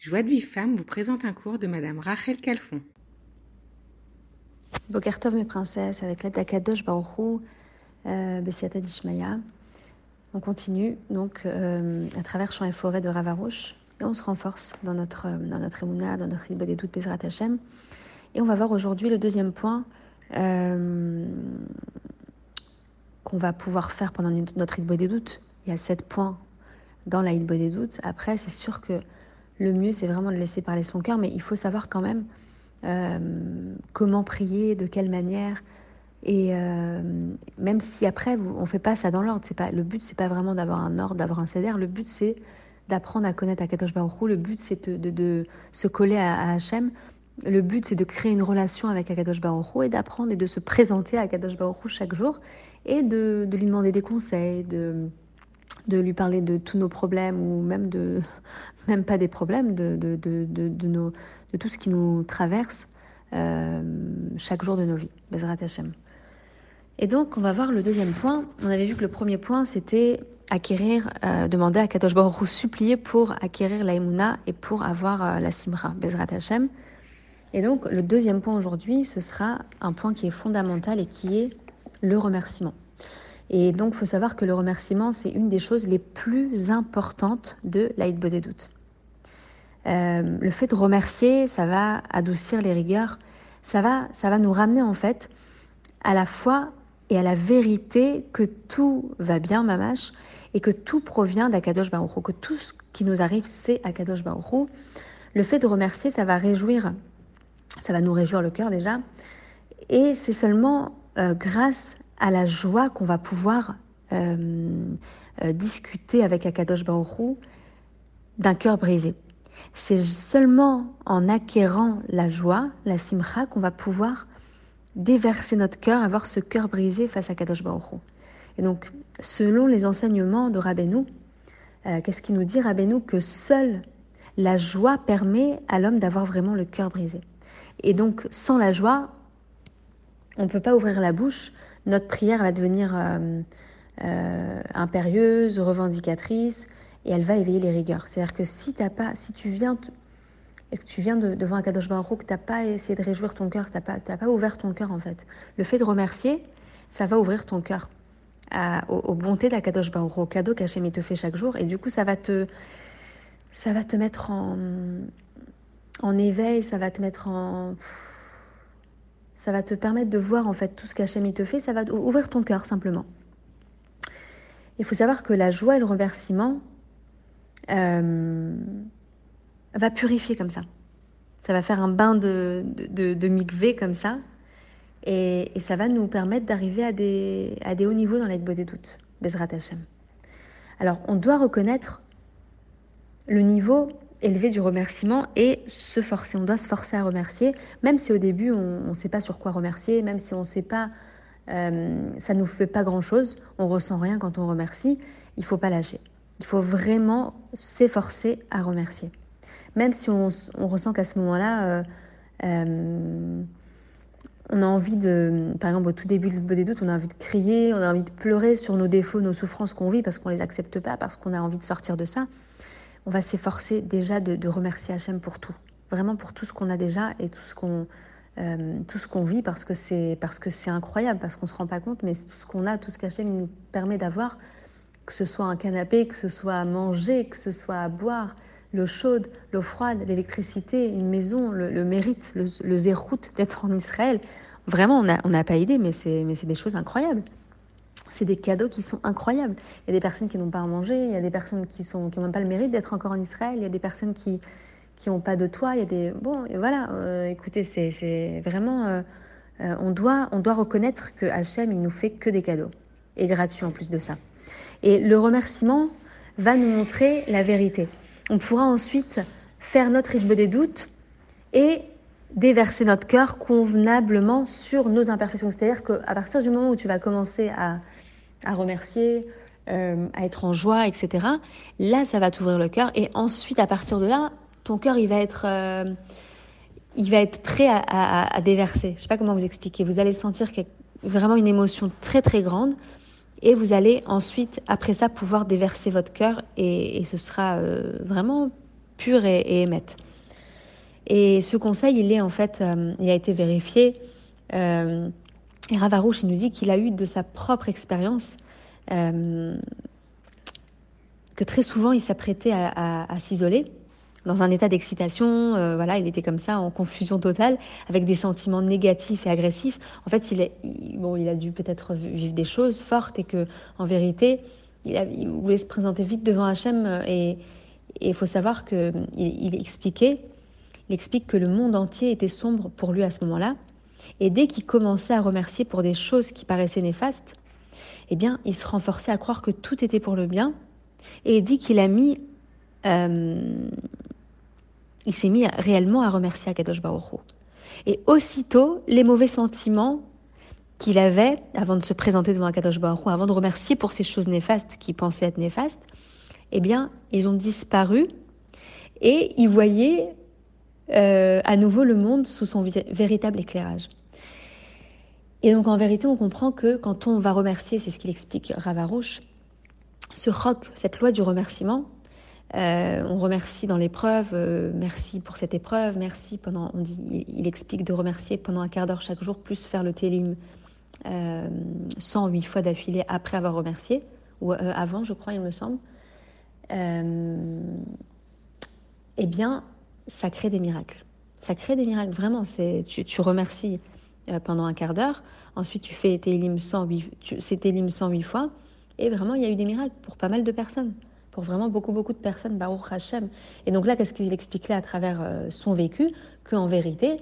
Joie de Vie Femme vous présente un cours de Madame Rachel Calfon. Bokertov mes princesses, avec l'aide d'Akadosh Baruchou, euh, Bessiata Dishmaya. On continue donc euh, à travers champs et forêts de Ravarouche et on se renforce dans notre, dans notre émouna, dans notre des doutes Bezrat Hashem. Et on va voir aujourd'hui le deuxième point euh, qu'on va pouvoir faire pendant notre des doutes. Il y a sept points dans la des doutes. Après, c'est sûr que le mieux, c'est vraiment de laisser parler son cœur, mais il faut savoir quand même euh, comment prier, de quelle manière. Et euh, même si après, on ne fait pas ça dans l'ordre, le but, c'est pas vraiment d'avoir un ordre, d'avoir un CDR, le but, c'est d'apprendre à connaître Akadosh Baruch le but, c'est de, se coller à, à Hachem, le but, c'est de créer une relation avec Akadosh Baruch et d'apprendre et de se présenter à Akadosh Baruch chaque jour et de, de lui demander des conseils, de de lui parler de tous nos problèmes ou même de même pas des problèmes de, de, de, de tout ce qui nous traverse euh, chaque jour de nos vies. Bezrat Hashem. Et donc, on va voir le deuxième point. On avait vu que le premier point, c'était acquérir, euh, demander à Kadosh Baruch supplier pour acquérir la et pour avoir euh, la Simra, Bezrat Hashem. Et donc, le deuxième point aujourd'hui, ce sera un point qui est fondamental et qui est le remerciement. Et donc, il faut savoir que le remerciement, c'est une des choses les plus importantes de l'Aïd Bodédout. Euh, le fait de remercier, ça va adoucir les rigueurs, ça va, ça va nous ramener en fait à la foi et à la vérité que tout va bien, mamache, et que tout provient d'Akadosh Baruch que tout ce qui nous arrive, c'est Akadosh Baruch Le fait de remercier, ça va réjouir, ça va nous réjouir le cœur déjà, et c'est seulement euh, grâce à la joie qu'on va pouvoir euh, euh, discuter avec Akadosh Baruch d'un cœur brisé. C'est seulement en acquérant la joie, la simcha, qu'on va pouvoir déverser notre cœur, avoir ce cœur brisé face à Kadosh Baruch Et donc, selon les enseignements de Rabbeinu, euh, qu'est-ce qu'il nous dit Rabbeinu Que seule la joie permet à l'homme d'avoir vraiment le cœur brisé. Et donc, sans la joie, on ne peut pas ouvrir la bouche, notre prière va devenir euh, euh, impérieuse, revendicatrice, et elle va éveiller les rigueurs. C'est-à-dire que si, as pas, si tu viens tu viens de, devant un Kadosh Baruch que tu n'as pas essayé de réjouir ton cœur, que tu n'as pas, pas ouvert ton cœur en fait, le fait de remercier, ça va ouvrir ton cœur aux, bontés d'Akadosh Baruch au cadeau qu'Hachem te fait chaque jour, et du coup ça va te, ça va te mettre en éveil, ça va te mettre en ça va te permettre de voir en fait tout ce qu'Hachem te fait, ça va ouvrir ton cœur simplement. Il faut savoir que la joie et le remerciement euh, va purifier comme ça. Ça va faire un bain de, de, mikvé comme ça. Et, ça va nous permettre d'arriver à des, à des hauts niveaux dans l'aide des doutes. Bezrat Hashem. Alors, on doit reconnaître le niveau élevé du remerciement et se forcer. On doit se forcer à remercier, même si au début on ne sait pas sur quoi remercier, même si on ne sait pas, euh, ça ne nous fait pas grand-chose, on ressent rien quand on remercie, il faut pas lâcher. Il faut vraiment s'efforcer à remercier. Même si on, ressent qu'à ce moment-là, euh, euh, on a envie de, par exemple au tout début des doutes, on a envie de crier, on a envie de pleurer sur nos défauts, nos souffrances qu'on vit parce qu'on les accepte pas, parce qu'on a envie de sortir de ça on va s'efforcer déjà de, remercier Hachem pour tout, vraiment pour tout ce qu'on a déjà et tout ce qu'on euh, tout ce qu'on vit parce que c'est parce que c'est incroyable, parce qu'on se rend pas compte, mais tout ce qu'on a, tout ce qu'Hachem nous permet d'avoir, que ce soit un canapé, que ce soit à manger, que ce soit à boire, l'eau chaude, l'eau froide, l'électricité, une maison, le, mérite, le, le d'être en Israël. Vraiment, on n'a on pas idée, mais c'est mais c'est des choses incroyables c'est des cadeaux qui sont incroyables. Il y a des personnes qui n'ont pas à manger, il y a des personnes qui sont qui n'ont même pas le mérite d'être encore en Israël, il y a des personnes qui qui n'ont pas de toit, il y a des bon voilà. Euh, écoutez, c'est vraiment euh, euh, on doit on doit reconnaître que Hachem il nous fait que des cadeaux et gratuits en plus de ça. Et le remerciement va nous montrer la vérité. On pourra ensuite faire notre rythme des doutes et déverser notre cœur convenablement sur nos imperfections. C'est-à-dire qu'à partir du moment où tu vas commencer à à remercier, euh, à être en joie, etc. Là, ça va t'ouvrir le cœur. Et ensuite, à partir de là, ton cœur, il va être, euh, il va être prêt à, déverser. Je ne sais pas comment vous expliquer. Vous allez sentir vraiment une émotion très très grande. Et vous allez ensuite, après ça, pouvoir déverser votre cœur. Et, ce sera euh, vraiment pur et, et émette. Et ce conseil, il est en fait, il a été vérifié. Et Ravarouche, nous dit qu'il a eu de sa propre expérience euh, que très souvent, il s'apprêtait à, s'isoler dans un état d'excitation, euh, voilà, il était comme ça en confusion totale, avec des sentiments négatifs et agressifs. En fait, il, il, bon, il a dû peut-être vivre des choses fortes et que, en vérité, il, a, voulait se présenter vite devant Hachem et il faut savoir que il, il expliquait, il explique que le monde entier était sombre pour lui à ce moment-là. Et dès qu'il commençait à remercier pour des choses qui paraissaient néfastes, eh bien, il se renforçait à croire que tout était pour le bien. Et il dit qu'il a mis euh, il s'est mis réellement à remercier Akadosh Baruch. Et aussitôt, les mauvais sentiments qu'il avait avant de se présenter devant Akadosh Baruch avant de remercier pour ces choses néfastes qu'il pensait être néfastes, eh bien, ils ont disparu et il voyait euh, à nouveau le monde sous son véritable éclairage. Et donc, en vérité, on comprend que quand on va remercier, c'est ce qu'il explique Ravarouche, ce roc, cette loi du remerciement, euh, on remercie dans l'épreuve, euh, merci pour cette épreuve, merci pendant, il, explique de remercier pendant un quart d'heure chaque jour, plus faire le télim euh, 108 fois d'affilée après avoir remercié, ou avant, je crois, il me semble. Eh bien, ça crée des miracles. Ça crée des miracles, vraiment. C'est, tu, remercies euh, pendant un quart d'heure, ensuite tu fais télim 108, tu, c'est télim 108 fois, et vraiment, il y a eu des miracles pour pas mal de personnes pour vraiment beaucoup, beaucoup de personnes, Baruch Hashem. Et donc là, qu'est-ce qu'il explique là à travers euh, son vécu? Qu'en vérité,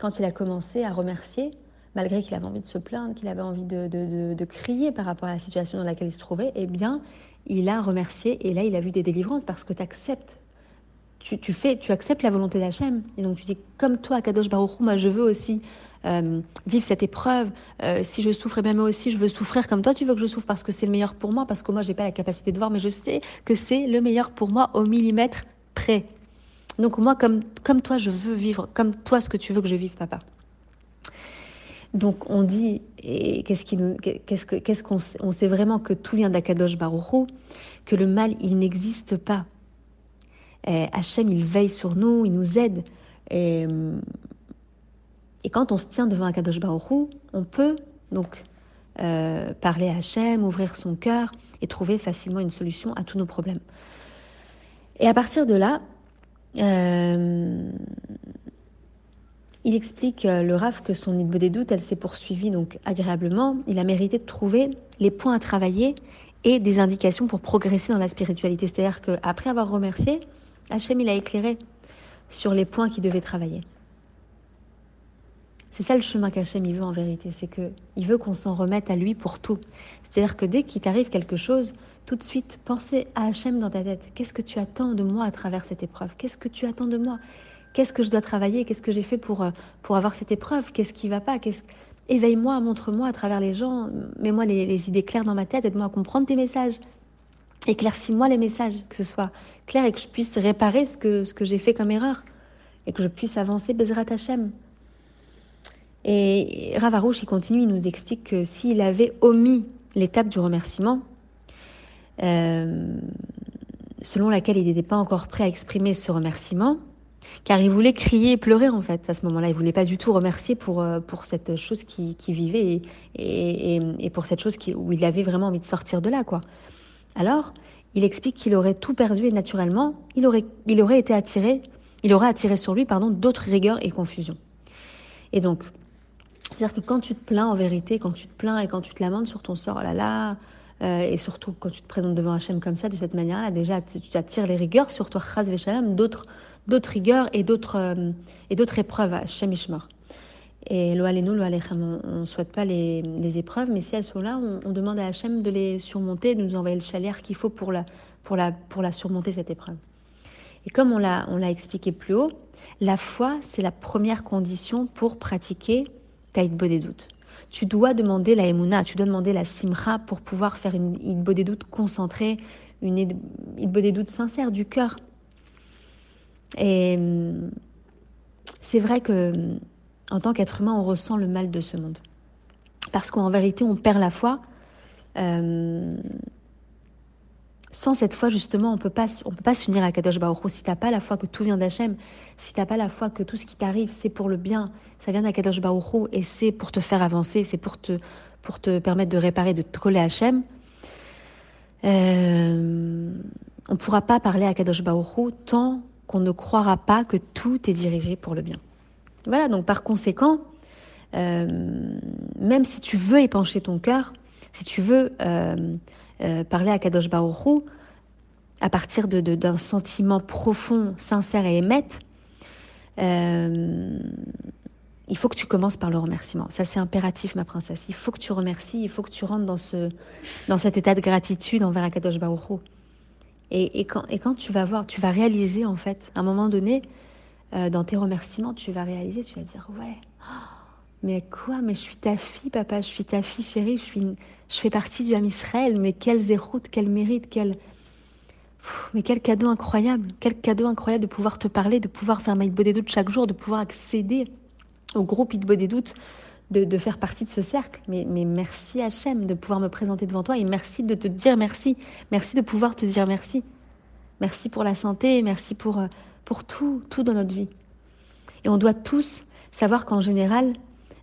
quand il a commencé à remercier, malgré qu'il avait envie de se plaindre, qu'il avait envie de, de, de, de, crier par rapport à la situation dans laquelle il se trouvait, eh bien, il a remercié et là, il a vu des délivrances parce que tu acceptes. Tu, tu, fais, tu acceptes la volonté d'Hachem. Et donc tu dis, comme toi, Kadosh Baruch moi je veux aussi euh, vivre cette épreuve. Euh, si je souffre, eh bien moi aussi, je veux souffrir comme toi, tu veux que je souffre parce que c'est le meilleur pour moi, parce que moi, j'ai pas la capacité de voir, mais je sais que c'est le meilleur pour moi au millimètre près. Donc moi, comme, comme toi, je veux vivre, comme toi, ce que tu veux que je vive, papa. Donc on dit, et qu'est-ce qu'on, on sait vraiment que tout vient d'Akadosh Baruch que le mal, il n'existe pas. Et Hachem, il veille sur nous, il nous aide. Et, et quand on se tient devant un Kadosh Baruch on peut donc euh, parler à Hachem, ouvrir son cœur et trouver facilement une solution à tous nos problèmes. Et à partir de là, euh, il explique euh, le RAF que son idée des doutes, elle s'est poursuivie donc agréablement. Il a mérité de trouver les points à travailler et des indications pour progresser dans la spiritualité. C'est-à-dire qu'après avoir remercié, Hachem, il a éclairé sur les points qu'il devait travailler. C'est ça le chemin qu'Hachem il veut en vérité, c'est que il veut qu'on s'en remette à lui pour tout. C'est-à-dire que dès qu'il t'arrive quelque chose, tout de suite, pensez à Hachem dans ta tête. Qu'est-ce que tu attends de moi à travers cette épreuve? Qu'est-ce que tu attends de moi? Qu'est-ce que je dois travailler? Qu'est-ce que j'ai fait pour, pour avoir cette épreuve? Qu'est-ce qui va pas? Qu'est-ce... Éveille-moi, montre-moi à travers les gens, mets-moi les idées claires dans ma tête, aide-moi à comprendre tes messages. Éclaircis-moi les messages, que ce soit clair et que je puisse réparer ce que, ce que j'ai fait comme erreur et que je puisse avancer Bezrat Hachem. Et Ravarouche, il continue, il nous explique que s'il avait omis l'étape du remerciement, euh, selon laquelle il n'était pas encore prêt à exprimer ce remerciement, car il voulait crier et pleurer en fait à ce moment-là. Il voulait pas du tout remercier pour, euh, pour cette chose qui, qui vivait et, et, et, pour cette chose où il avait vraiment envie de sortir de là. quoi. Alors, il explique qu'il aurait tout perdu et naturellement, il aurait, il aurait été attiré, il aurait attiré sur lui pardon d'autres rigueurs et confusions. Et donc, c'est-à-dire que quand tu te plains en vérité, quand tu te plains et quand tu te lamentes sur ton sort, oh là là, euh, et surtout quand tu te présentes devant Hachem comme ça, de cette manière-là, déjà tu t'attires les rigueurs sur toi, d'autres, d'autres rigueurs et d'autres, euh, et d'autres épreuves à Hachem. Et lo alechem, on ne souhaite pas les, épreuves, mais si elles sont là, on, demande à Hachem de les surmonter, de nous envoyer le chalière qu'il faut pour la, pour, la, pour la surmonter, cette épreuve. Et comme on l'a, expliqué plus haut, la foi, c'est la première condition pour pratiquer Taïd doutes. Tu dois demander la Emouna, tu dois demander la Simcha pour pouvoir faire une des doutes concentrée, une des doutes sincère du cœur. Et c'est vrai que en tant qu'être humain, on ressent le mal de ce monde. Parce qu'en vérité, on perd la foi euh, Sans cette foi, justement, on peut pas, on peut pas s'unir à Kadosh Baruch Hu. Si t'as pas la foi que tout vient d'Hachem, si t'as pas la foi que tout ce qui t'arrive, c'est pour le bien, ça vient d'Akadosh Baruch Hu et c'est pour te faire avancer, c'est pour te, permettre de réparer, de te coller à Hachem, euh, on ne pourra pas parler à Kadosh Baruch tant qu'on ne croira pas que tout est dirigé pour le bien. Voilà, donc par conséquent, euh, même si tu veux épancher ton cœur, si tu veux euh, parler à Kadosh Baruch à partir d'un de, sentiment profond, sincère et émette, il faut que tu commences par le remerciement. Ça, c'est impératif, ma princesse. Il faut que tu remercies, il faut que tu rentres dans, ce, dans cet état de gratitude envers Akadosh Baruch et, et, quand, et quand tu vas voir, tu vas réaliser, en fait, à un moment donné, euh, dans tes remerciements, tu vas réaliser, tu vas dire, ouais, mais quoi, mais je suis ta fille, papa, je suis ta fille chérie, je, suis je fais partie du Ham Israël, mais quel zéro, quel mérite, quel... mais quel cadeau incroyable, quel cadeau incroyable de pouvoir te parler, de pouvoir faire Maïd doutes chaque jour, de pouvoir accéder au groupe Hitbo des de, de, faire partie de ce cercle. Mais, mais merci Hachem de pouvoir me présenter devant toi et merci de te dire merci. Merci de pouvoir te dire merci. Merci pour la santé, merci pour, euh, pour tout, tout dans notre vie. Et on doit tous savoir qu'en général,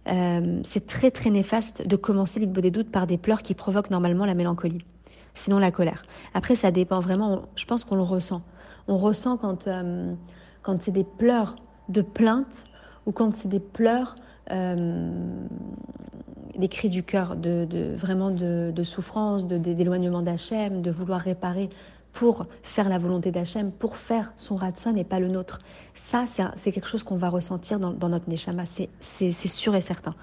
euh, c'est très très néfaste de commencer l'Hitbo des doutes par des pleurs qui provoquent normalement la mélancolie, sinon la colère. Après, ça dépend vraiment, je pense qu'on le ressent. On ressent quand, euh, quand c'est des pleurs de plainte ou quand c'est des pleurs, euh, des cris du cœur, de, vraiment de, souffrance, d'éloignement d'Hachem, de vouloir réparer pour faire la volonté d'Hachem, pour faire son ratson et pas le nôtre. Ça, c'est quelque chose qu'on va ressentir dans, notre Neshama, c'est sûr et certain.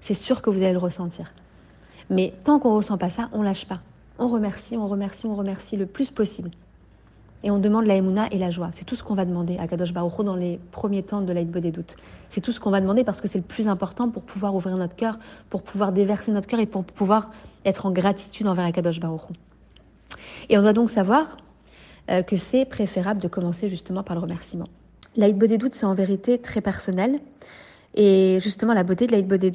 C'est sûr que vous allez le ressentir. Mais tant qu'on ne ressent pas ça, on lâche pas. On remercie, on remercie, on remercie le plus possible et on demande la émouna et la joie. C'est tout ce qu'on va demander à Kadosh Baruch dans les premiers temps de l'Aïd des doutes. C'est tout ce qu'on va demander parce que c'est le plus important pour pouvoir ouvrir notre cœur, pour pouvoir déverser notre cœur et pour pouvoir être en gratitude envers Kadosh Baruch Et on doit donc savoir euh, que c'est préférable de commencer justement par le remerciement. L'Aïd des c'est en vérité très personnel. Et justement, la beauté de l'Aïd des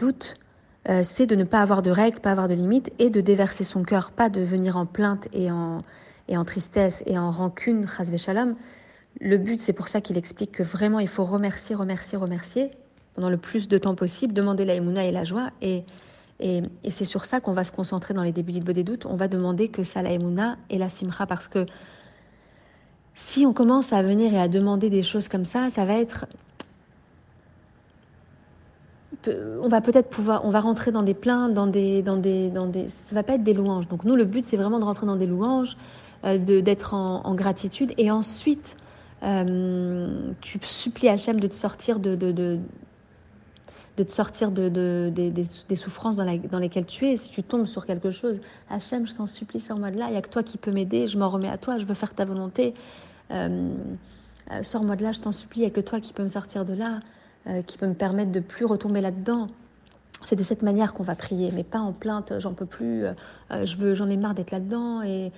euh, c'est de ne pas avoir de règles, pas avoir de limites et de déverser son cœur, pas de venir en plainte et en tristesse et en rancune, shalom, le but, c'est pour ça qu'il explique que vraiment il faut remercier, remercier, remercier pendant le plus de temps possible, demander la émouna et la joie. Et, et, c'est sur ça qu'on va se concentrer dans les débuts d'Idbo des doutes. On va demander que ça la émouna et la simcha parce que si on commence à venir et à demander des choses comme ça, ça va être on va peut-être pouvoir, on va rentrer dans des plaintes, dans des, dans des, dans des, ça va pas être des louanges. Donc nous, le but, c'est vraiment de rentrer dans des louanges, euh, d'être en, gratitude. Et ensuite, euh, tu supplies Hachem de te sortir de, de, de te sortir de, des, souffrances dans, lesquelles tu es. Si tu tombes sur quelque chose, Hachem, je t'en supplie, sors-moi de là. Il n'y a que toi qui peux m'aider. Je m'en remets à toi. Je veux faire ta volonté. Euh, sors-moi de là, je t'en supplie. Il n'y a que toi qui peux me sortir de là, qui peut me permettre de plus retomber là-dedans. C'est de cette manière qu'on va prier, mais pas en plainte, j'en peux plus, euh, je veux, j'en ai marre d'être là-dedans et,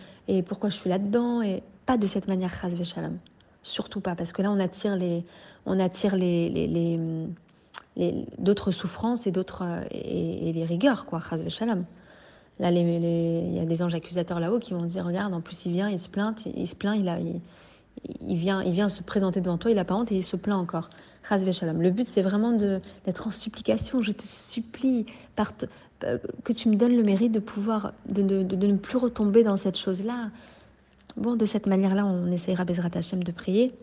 pourquoi je suis là-dedans et pas de cette manière, shalom. Surtout pas, parce que là on attire les, on attire les, les, d'autres souffrances et d'autres et, les rigueurs, quoi. Là, il y a des anges accusateurs là-haut qui vont dire, regarde, en plus il vient, il se plaint, il, se plaint, il a, il, vient, il vient se présenter devant toi, il a pas honte et il se plaint encore. Le but, c'est vraiment d'être en supplication. Je te supplie par euh, que tu me donnes le mérite de pouvoir, de, ne plus retomber dans cette chose-là. Bon, de cette manière-là, on essayera Bezrat Hashem de prier.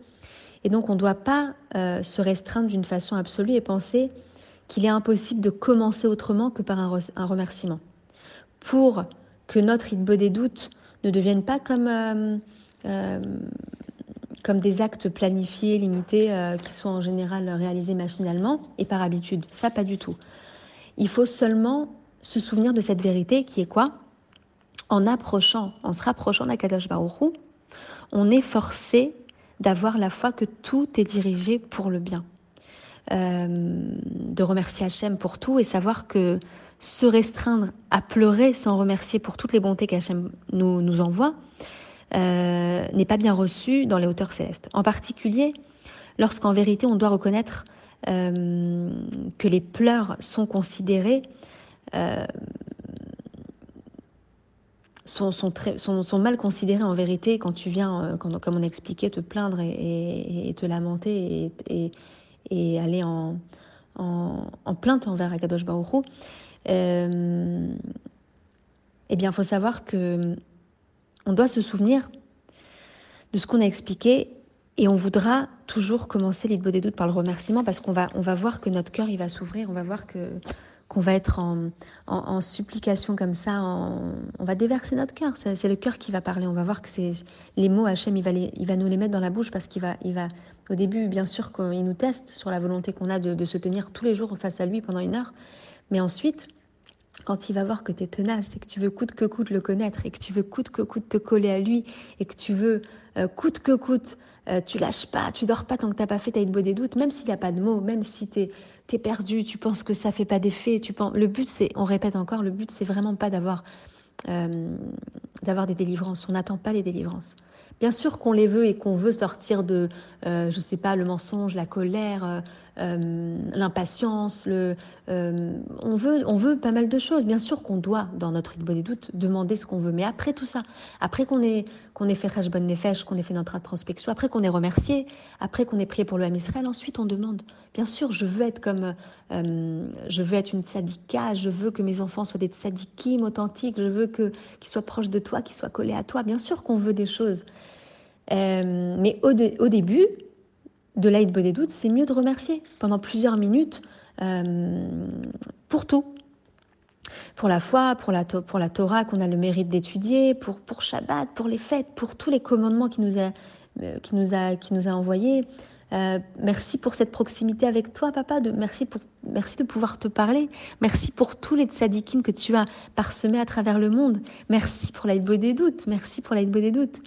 Et donc, on ne doit pas euh, se restreindre d'une façon absolue et penser qu'il est impossible de commencer autrement que par un, remerciement. Pour que notre idée des doutes ne devienne pas comme euh, comme des actes planifiés, limités, euh, qui sont en général réalisés machinalement et par habitude. Ça, pas du tout. Il faut seulement se souvenir de cette vérité qui est quoi? En approchant, en se rapprochant d'Akadosh Baruch on est forcé d'avoir la foi que tout est dirigé pour le bien. Euh, de remercier Hachem pour tout et savoir que se restreindre à pleurer sans remercier pour toutes les bontés qu'Hachem nous, nous envoie, euh, n'est pas bien reçu dans les hauteurs célestes. En particulier, lorsqu'en vérité on doit reconnaître euh, que les pleurs sont considérés sont, mal considérés en vérité quand tu viens, quand, comme on expliquait, te plaindre et, te lamenter et, aller en, plainte envers Akadosh Baruch euh, eh bien, il faut savoir que on doit se souvenir de ce qu'on a expliqué et on voudra toujours commencer l'Idbo des doutes par le remerciement parce qu'on va, va voir que notre cœur il va s'ouvrir, on va voir que qu'on va être en, supplication comme ça, on va déverser notre cœur. C'est le cœur qui va parler. On va voir que c'est les mots Hachem, il va, les, nous les mettre dans la bouche parce qu'il va, va, au début, bien sûr, qu'il nous teste sur la volonté qu'on a de, se tenir tous les jours face à lui pendant une heure. Mais ensuite, quand il va voir que tu es tenace et que tu veux coûte que coûte le connaître et que tu veux coûte que coûte te coller à lui et que tu veux euh, coûte que coûte, euh, tu lâches pas, tu dors pas tant que t'as pas fait ta beau des doutes, même s'il n'y a pas de mots, même si tu es, perdu, tu penses que ça fait pas d'effet, tu penses... le but c'est, on répète encore, le but c'est vraiment pas d'avoir euh, d'avoir des délivrances, on n'attend pas les délivrances. Bien sûr qu'on les veut et qu'on veut sortir de, euh, je sais pas, le mensonge, la colère, euh, l'impatience. Euh, on veut, pas mal de choses. Bien sûr qu'on doit, dans notre rythme des doutes, demander ce qu'on veut. Mais après tout ça, après qu'on ait, fait bonne Nefesh, qu'on ait fait notre introspection, après qu'on ait remercié, après qu'on ait prié pour le Ham Israël, ensuite on demande. Bien sûr, je veux être comme, euh, je veux être une tzadika, je veux que mes enfants soient des tzadikim authentiques, je veux qu'ils soient proches de toi, qu'ils soient collés à toi. Bien sûr qu'on veut des choses. Mais au, début de l'Aïd des c'est mieux de remercier pendant plusieurs minutes euh, pour tout. Pour la foi, pour la, pour la Torah qu'on a le mérite d'étudier, pour, pour Shabbat, pour les fêtes, pour tous les commandements qui nous a, euh, qui nous a, qui nous a envoyés. Euh, merci pour cette proximité avec toi, papa. Merci, pour, merci de pouvoir te parler. Merci pour tous les tzadikim que tu as parsemés à travers le monde. Merci pour l'Aïd des. Merci pour l'Aïd des doutes.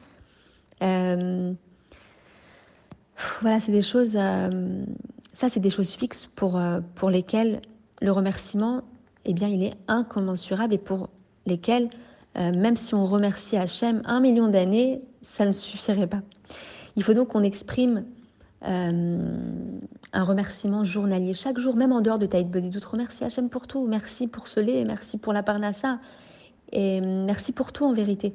Voilà, c'est des choses. Euh, ça, c'est des choses fixes pour, euh, pour lesquelles le remerciement, eh bien, il est incommensurable et pour lesquelles, euh, même si on remercie Hachem un million d'années, ça ne suffirait pas. Il faut donc qu'on exprime un remerciement journalier chaque jour, même en dehors de Taïd Body Doute. Remercie Hachem pour tout. Merci pour ce lait, merci pour la parnassa. Et merci pour tout en vérité.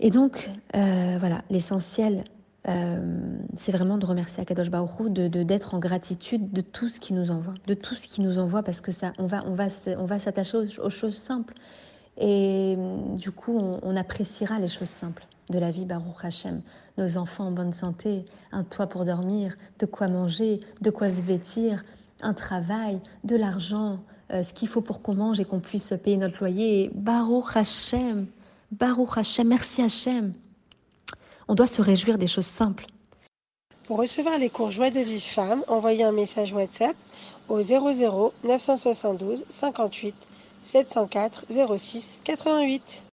Et donc, euh, voilà, l'essentiel, euh, c'est vraiment de remercier Akadosh Baruch de d'être en gratitude de tout ce qu'il nous envoie, de tout ce qu'il nous envoie, parce que ça, on va, on va, on va s'attacher aux, choses simples. Et du coup, on, appréciera les choses simples de la vie, Baruch Hashem. Nos enfants en bonne santé, un toit pour dormir, de quoi manger, de quoi se vêtir, un travail, de l'argent, euh, ce qu'il faut pour qu'on mange et qu'on puisse payer notre loyer. Baruch Hashem. Baruch Hashem, merci Hashem. On doit se réjouir des choses simples. Pour recevoir les cours Joie de vie femme, envoyez un message WhatsApp au 00 972 58 704 06 88.